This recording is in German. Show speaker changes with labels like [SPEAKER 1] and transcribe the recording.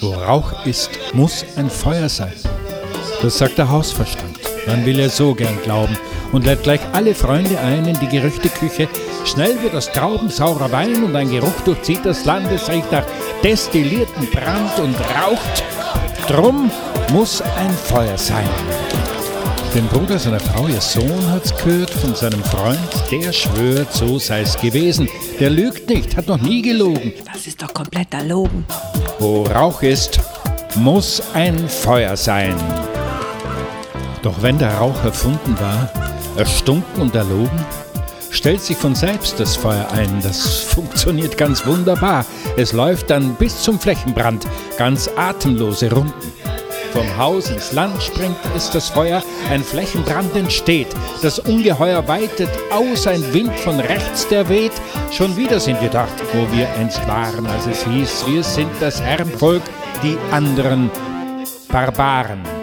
[SPEAKER 1] Wo Rauch ist, muss ein Feuer sein. Das sagt der Hausverstand. Man will er so gern glauben und lädt gleich alle Freunde ein in die Gerüchteküche. Schnell wird das traubensaurer Wein und ein Geruch durchzieht das Land. Es riecht nach destillierten Brand und raucht. Drum muss ein Feuer sein. Den Bruder seiner Frau, ihr Sohn, hat's gehört von seinem Freund. Der schwört, so sei's gewesen. Der lügt nicht, hat noch nie gelogen.
[SPEAKER 2] Das ist doch komplett erlogen.
[SPEAKER 1] Wo Rauch ist, muss ein Feuer sein. Doch wenn der Rauch erfunden war, erstunken und erlogen, stellt sich von selbst das Feuer ein. Das funktioniert ganz wunderbar. Es läuft dann bis zum Flächenbrand, ganz atemlose Runden. Vom Haus ins Land springt es das Feuer, ein Flächenbrand entsteht. Das Ungeheuer weitet aus, ein Wind von rechts, der weht. Schon wieder sind wir dort, wo wir einst waren, als es hieß, wir sind das Herrenvolk, die anderen Barbaren.